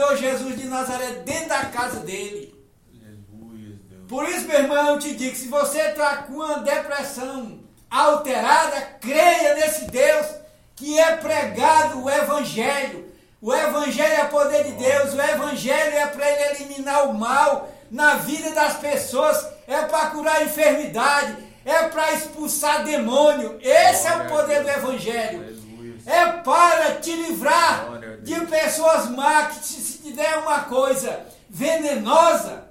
Senhor Jesus de Nazaré dentro da casa dele. Aleluia, Deus. Por isso, meu irmão, eu te digo, se você está com uma depressão alterada, creia nesse Deus que é pregado o Evangelho. O Evangelho é poder de Deus, o Evangelho é para ele eliminar o mal na vida das pessoas, é para curar a enfermidade, é para expulsar demônio. Esse é o poder do Evangelho. É para te livrar de pessoas más que se, te der uma coisa venenosa.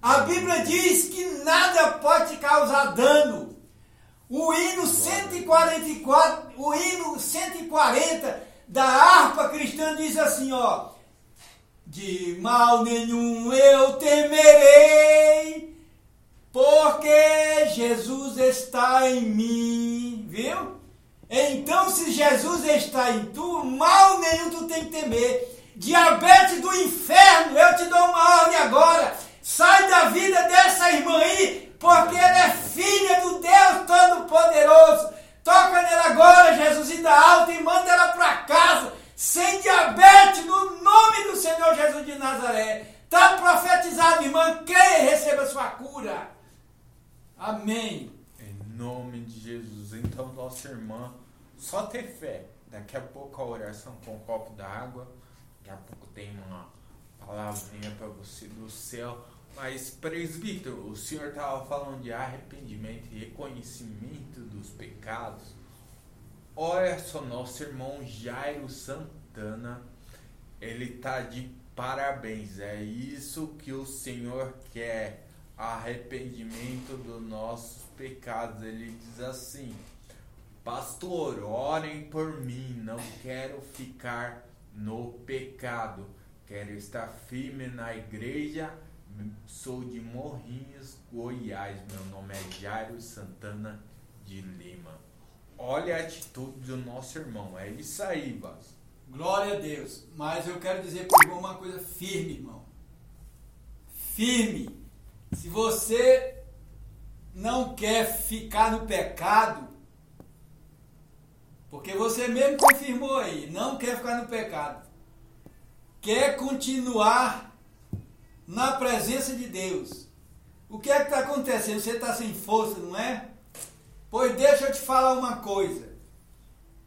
A Bíblia diz que nada pode causar dano. O hino 144, o hino 140 da harpa cristã diz assim, ó: De mal nenhum eu temerei, porque Jesus está em mim, viu? Então, se Jesus está em tu, mal nenhum tu tem que temer. Diabetes do inferno, eu te dou uma ordem agora. Sai da vida dessa irmã aí, porque ela é filha do Deus Todo-Poderoso. Toca nela agora, Jesus, e dá alta e manda ela para casa, sem diabetes, no nome do Senhor Jesus de Nazaré. Está profetizado, irmã, creia e receba sua cura. Amém. Em nome de Jesus. Então, nossa irmã, só ter fé. Daqui a pouco a oração com um copo d'água. Daqui a pouco tem uma palavrinha para você do céu. Mas, presbítero, o senhor estava falando de arrependimento e reconhecimento dos pecados. Olha só, nosso irmão Jairo Santana, ele tá de parabéns. É isso que o Senhor quer. Arrependimento dos nossos pecados. Ele diz assim: Pastor, orem por mim. Não quero ficar no pecado. Quero estar firme na igreja. Sou de Morrinhos, Goiás. Meu nome é Jairo Santana de Lima. Olha a atitude do nosso irmão. É isso aí, Vaz. Glória a Deus. Mas eu quero dizer para o irmão uma coisa firme, irmão. Firme. Se você não quer ficar no pecado, porque você mesmo confirmou aí, não quer ficar no pecado, quer continuar na presença de Deus. O que é que está acontecendo? Você está sem força, não é? Pois deixa eu te falar uma coisa.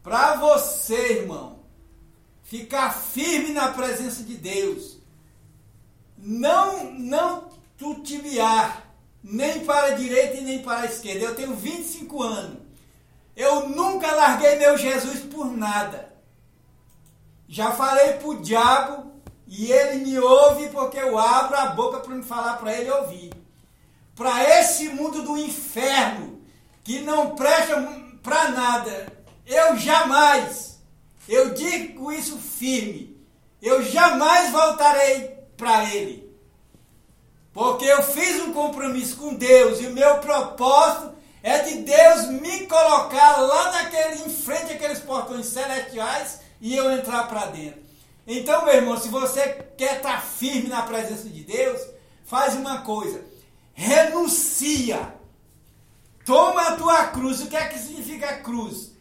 Para você, irmão, ficar firme na presença de Deus, não não tutibiar nem para a direita e nem para a esquerda. Eu tenho 25 anos. Eu nunca larguei meu Jesus por nada. Já falei para o diabo e ele me ouve porque eu abro a boca para me falar para ele ouvir. Para esse mundo do inferno que não presta para nada, eu jamais, eu digo isso firme, eu jamais voltarei para ele. Porque eu fiz um compromisso com Deus e o meu propósito é de Deus me colocar lá naquele, em frente àqueles portões celestiais e eu entrar para dentro. Então, meu irmão, se você quer estar firme na presença de Deus, faz uma coisa: renuncia. Toma a tua cruz. O que é que significa cruz?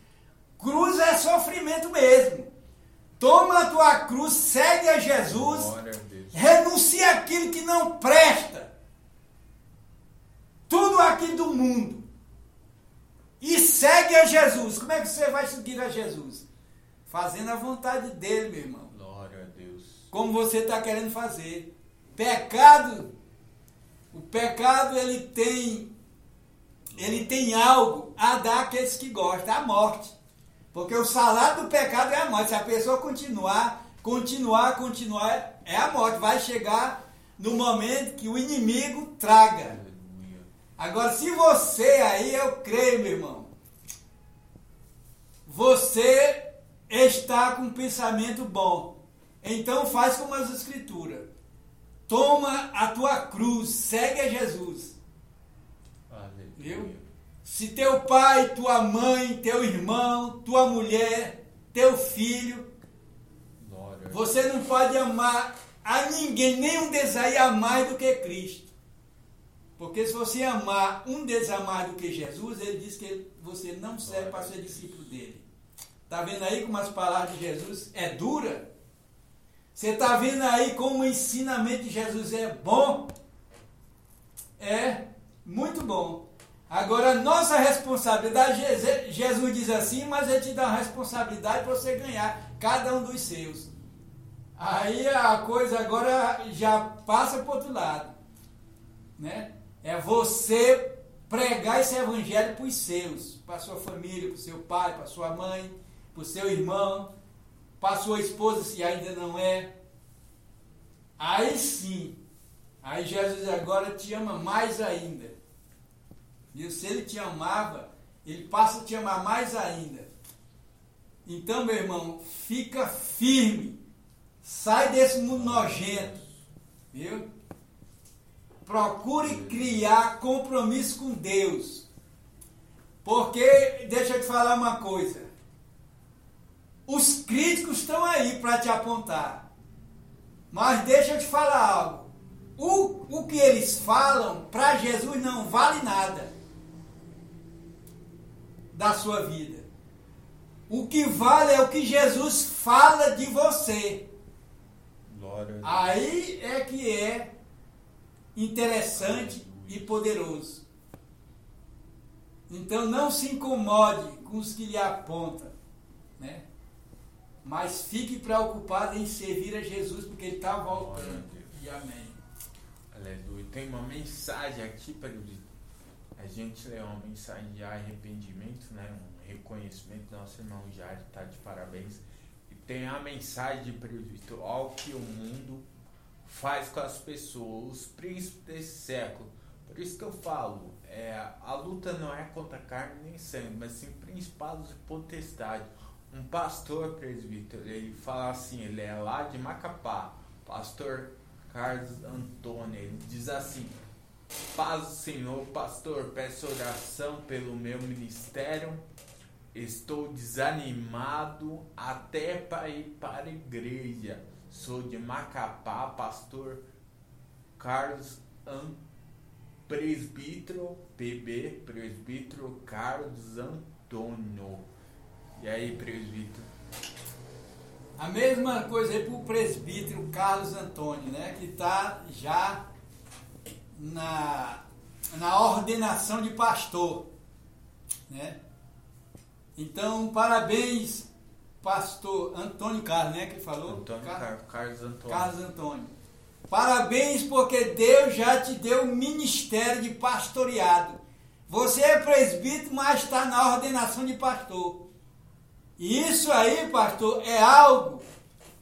Cruz é sofrimento mesmo. Toma a tua cruz, segue a Jesus, a renuncia aquilo que não presta. Tudo aqui do mundo. Jesus. Como é que você vai seguir a Jesus? Fazendo a vontade dele, meu irmão. Glória a Deus. Como você está querendo fazer. Pecado, o pecado ele tem, ele tem algo a dar àqueles que gostam, a morte. Porque o salário do pecado é a morte. Se a pessoa continuar, continuar, continuar, é a morte. Vai chegar no momento que o inimigo traga. Agora, se você aí, eu creio, meu irmão, você está com um pensamento bom. Então faz como as escrituras. Toma a tua cruz, segue a Jesus. Aleluia. Viu? Se teu pai, tua mãe, teu irmão, tua mulher, teu filho, Glória você não pode amar a ninguém, nenhum aí a mais do que Cristo. Porque se você amar um deles a mais do que Jesus, ele diz que você não serve para ser discípulo dele. Está vendo aí como as palavras de Jesus é dura? Você está vendo aí como o ensinamento de Jesus é bom? É muito bom. Agora, nossa responsabilidade, Jesus diz assim, mas ele te dá uma responsabilidade para você ganhar cada um dos seus. Aí a coisa agora já passa para o outro lado. Né? É você pregar esse evangelho para os seus, para sua família, para seu pai, para sua mãe, para o seu irmão, para sua esposa, se ainda não é. Aí sim, aí Jesus agora te ama mais ainda. E se ele te amava, ele passa a te amar mais ainda. Então, meu irmão, fica firme. Sai desse mundo nojento. Viu? Procure criar compromisso com Deus. Porque, deixa eu te falar uma coisa. Os críticos estão aí para te apontar. Mas deixa eu te falar algo. O, o que eles falam para Jesus não vale nada da sua vida. O que vale é o que Jesus fala de você. Aí é que é interessante e poderoso. Então não se incomode com os que lhe apontam, né? Mas fique preocupado em servir a Jesus porque ele está voltando. E amém. Aleluia. Tem uma mensagem aqui para a gente lê uma mensagem de arrependimento, né? um reconhecimento. Nosso irmão Jair está de parabéns. E tem a mensagem de ao que o mundo faz com as pessoas, os príncipes desse século. Por isso que eu falo, é, a luta não é contra carne nem sangue, mas sim principados e potestades. Um pastor presbítero, ele fala assim, ele é lá de Macapá, pastor Carlos Antônio, ele diz assim, Paz do Senhor, pastor, peço oração pelo meu ministério. Estou desanimado até para ir para a igreja. Sou de Macapá, pastor Carlos An... presbítero PB, presbítero Carlos Antônio. E aí, presbítero? A mesma coisa aí para o presbítero Carlos Antônio, né? Que está já na, na ordenação de pastor. Né? Então, parabéns, pastor Antônio Carlos, né? Que falou? Antônio Car Carlos Antônio. Carlos Antônio. Parabéns, porque Deus já te deu um ministério de pastoreado. Você é presbítero, mas está na ordenação de pastor. E isso aí, pastor, é algo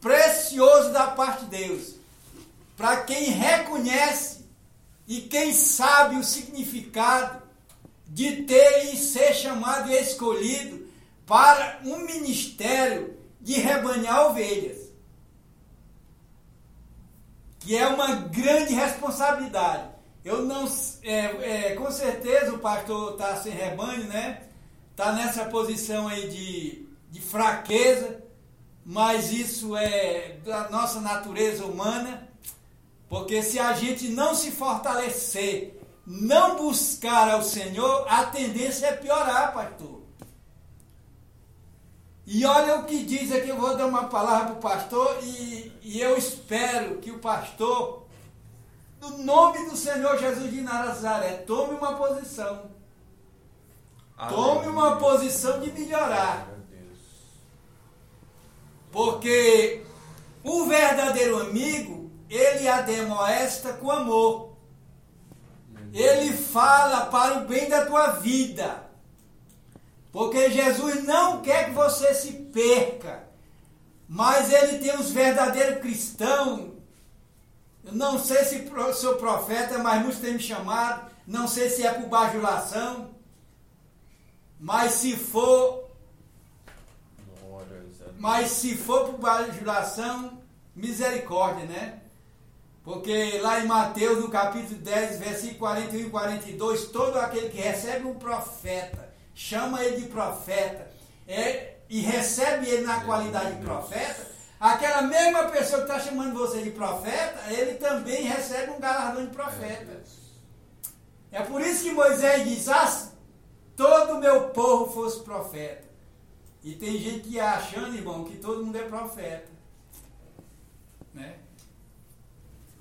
precioso da parte de Deus. Para quem reconhece e quem sabe o significado de ter e ser chamado e escolhido para um ministério de rebanhar ovelhas. Que é uma grande responsabilidade. Eu não. É, é, com certeza o pastor está sem rebanho, né? Está nessa posição aí de, de fraqueza, mas isso é da nossa natureza humana porque se a gente não se fortalecer, não buscar ao Senhor, a tendência é piorar, pastor. E olha o que diz aqui, eu vou dar uma palavra para o pastor e, e eu espero que o pastor, no nome do Senhor Jesus de Nazaré, tome uma posição. Tome uma posição de melhorar. Porque o verdadeiro amigo ele a demoesta com amor. Ele fala para o bem da tua vida. Porque Jesus não quer que você se perca. Mas ele tem os verdadeiros cristãos. Eu não sei se sou profeta, mas muitos têm me chamado. Não sei se é por bajulação. Mas se for. Mas se for por bajulação, misericórdia, né? Porque lá em Mateus, no capítulo 10, versículo 41 e 42, todo aquele que recebe um profeta, chama ele de profeta, é, e recebe ele na qualidade de profeta, aquela mesma pessoa que está chamando você de profeta, ele também recebe um galardão de profeta. É por isso que Moisés diz: ah, todo o meu povo fosse profeta. E tem gente que achando, irmão, que todo mundo é profeta.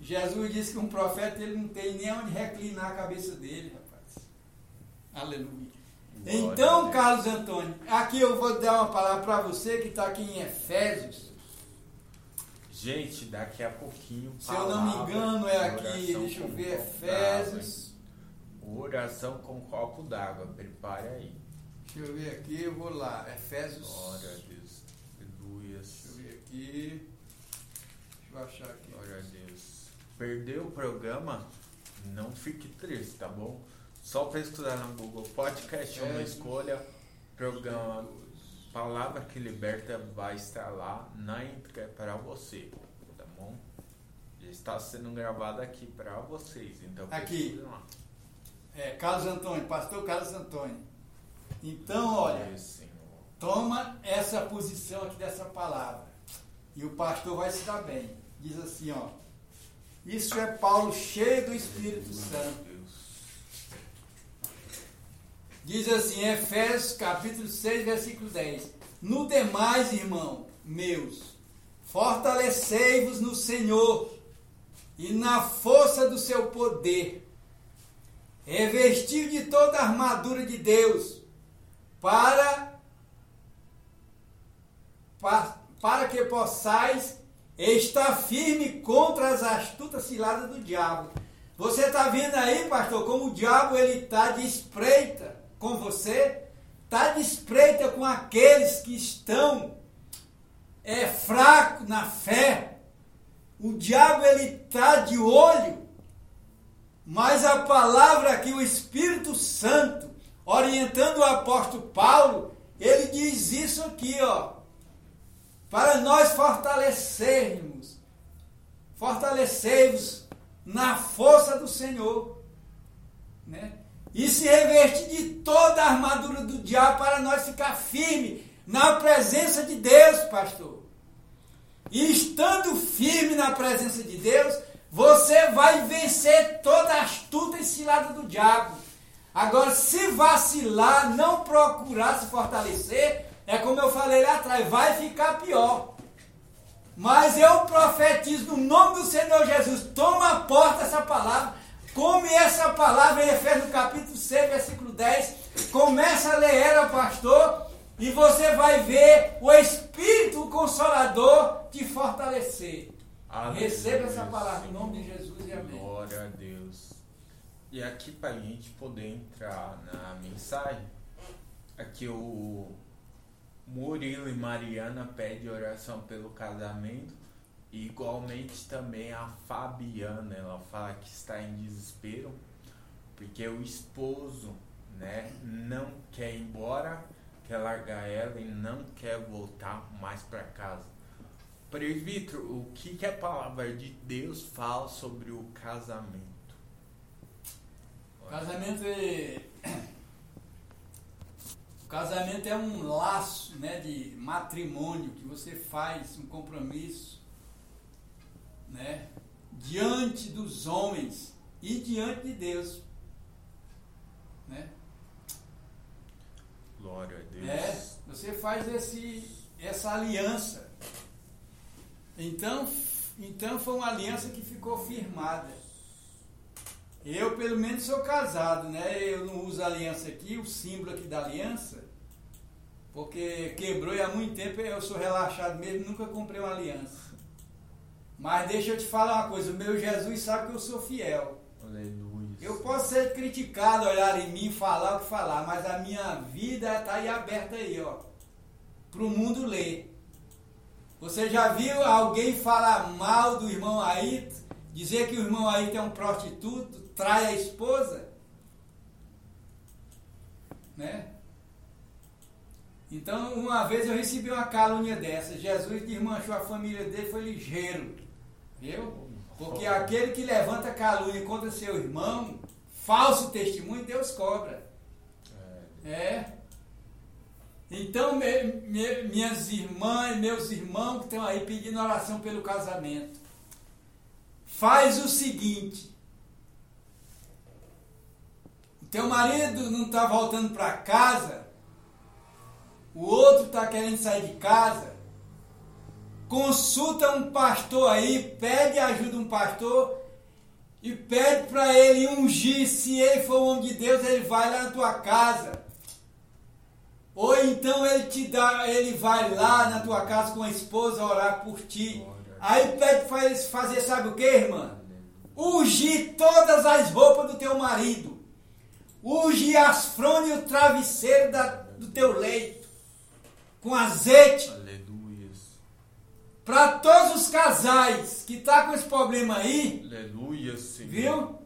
Jesus disse que um profeta ele não tem nem onde reclinar a cabeça dele, rapaz. Aleluia. Então, Carlos Antônio, aqui eu vou dar uma palavra para você que está aqui em Efésios. Gente, daqui a pouquinho. Se eu não me engano, é aqui, deixa eu ver, Efésios. Oração com copo d'água, prepare aí. Deixa eu ver aqui, eu vou lá. Efésios. Glória a Deus. Aleluia. Deixa eu ver aqui. Deixa eu achar aqui. Glória a Deus. Perdeu o programa? Não fique triste, tá bom? Só pesquisar no Google Podcast é uma escolha. Programa Palavra que Liberta vai estar lá na íntegra para você, tá bom? Já está sendo gravado aqui para vocês, então aqui. Lá. É, Carlos Antônio, pastor Carlos Antônio. Então, olha, toma essa posição aqui dessa palavra. E o pastor vai se dar bem. Diz assim, ó. Isso é Paulo cheio do Espírito Santo. Diz assim, Efésios capítulo 6, versículo 10. No demais, irmão, meus, fortalecei-vos no Senhor e na força do seu poder. Revestir de toda a armadura de Deus para, para, para que possais estar firme contra as astutas ciladas do diabo. Você está vendo aí, pastor, como o diabo ele está de espreita com você, está de espreita com aqueles que estão é fraco na fé. O diabo ele está de olho, mas a palavra que o Espírito Santo orientando o apóstolo Paulo, ele diz isso aqui, ó, para nós fortalecermos, fortalecermos na força do Senhor, né? E se revestir de toda a armadura do diabo para nós ficar firme na presença de Deus, pastor. E estando firme na presença de Deus, você vai vencer toda a astuta e cilada do diabo. Agora, se vacilar, não procurar se fortalecer, é como eu falei lá atrás, vai ficar pior. Mas eu profetizo no nome do Senhor Jesus, toma a porta essa palavra, come essa palavra em Efésios capítulo 6, versículo 10, começa a ler ela, pastor, e você vai ver o Espírito Consolador te fortalecer. Aleluia. Receba essa palavra em nome de Jesus e amém. Glória a Deus. E aqui para a gente poder entrar na mensagem, aqui o Murilo e Mariana pedem oração pelo casamento. Igualmente também a Fabiana, ela fala que está em desespero, porque o esposo né, não quer ir embora, quer largar ela e não quer voltar mais para casa. Presbítero, o que, que a palavra de Deus fala sobre o casamento? Casamento é. O casamento é um laço né, de matrimônio que você faz, um compromisso, diante dos homens e diante de Deus. Né? Glória a Deus. É, você faz esse, essa aliança. Então, então foi uma aliança que ficou firmada. Eu, pelo menos, sou casado, né? Eu não uso aliança aqui, o símbolo aqui da aliança, porque quebrou e há muito tempo eu sou relaxado mesmo, nunca comprei uma aliança. Mas deixa eu te falar uma coisa, o meu Jesus sabe que eu sou fiel. Aleluia. Eu posso ser criticado, olhar em mim, falar o que falar, mas a minha vida está aí aberta aí, ó. Para o mundo ler. Você já viu alguém falar mal do irmão aí, dizer que o irmão aí é um prostituto, trai a esposa, né? Então, uma vez eu recebi uma calúnia dessa. Jesus desmanchou a família dele, foi ligeiro. Viu? Porque aquele que levanta calúnia contra seu irmão, falso testemunho, Deus cobra. É. é. Então, me, me, minhas irmãs, meus irmãos que estão aí pedindo oração pelo casamento, faz o seguinte: teu marido não está voltando para casa, o outro está querendo sair de casa, consulta um pastor aí, pede ajuda um pastor e pede para ele ungir. Se ele for um homem de Deus, ele vai lá na tua casa. Ou então ele te dá, ele vai lá na tua casa com a esposa orar por ti. Aí pede para eles fazer, sabe o que, irmã? Ungir todas as roupas do teu marido. Ungir as fronhas e o travesseiro da, do teu leito. Com azeite. Aleluia. Para todos os casais que tá com esse problema aí. Aleluia, Senhor. Viu?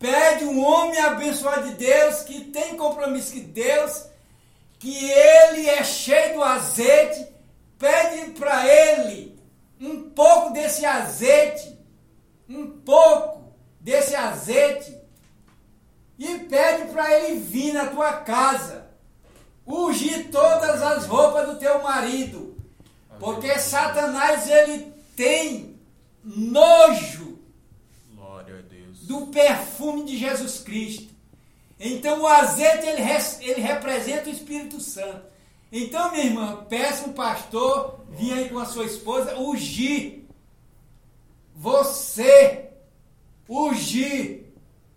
Pede um homem abençoado de Deus, que tem compromisso com Deus, que ele é cheio do azeite. Pede para ele um pouco desse azeite, um pouco desse azeite, e pede para ele vir na tua casa, ungir todas as roupas do teu marido, porque Satanás ele tem nojo Glória a Deus. do perfume de Jesus Cristo. Então o azeite ele, ele representa o Espírito Santo. Então, minha irmã, peça um pastor vir aí com a sua esposa ungir você, ungir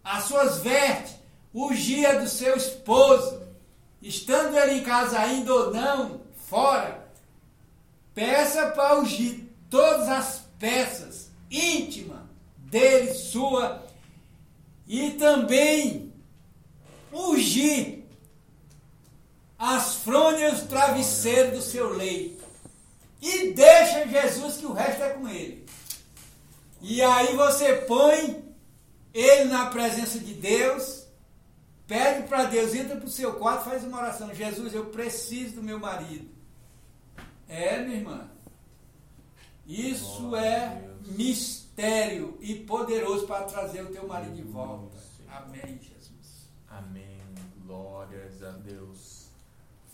as suas vestes, ungir a do seu esposo, estando ele em casa ainda ou não, fora, peça para ungir todas as peças íntimas dele, sua, e também ungir as fronhas travesseiros do seu leito. E deixa Jesus que o resto é com ele. E aí você põe ele na presença de Deus, pede para Deus, entra para o seu quarto, faz uma oração. Jesus, eu preciso do meu marido. É, minha irmã. Isso Glória é Deus. mistério e poderoso para trazer o teu marido de volta. Sim. Amém, Jesus. Amém. Glórias a Deus.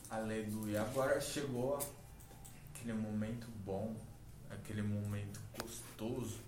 Aleluia. Agora chegou aquele momento bom, aquele momento gostoso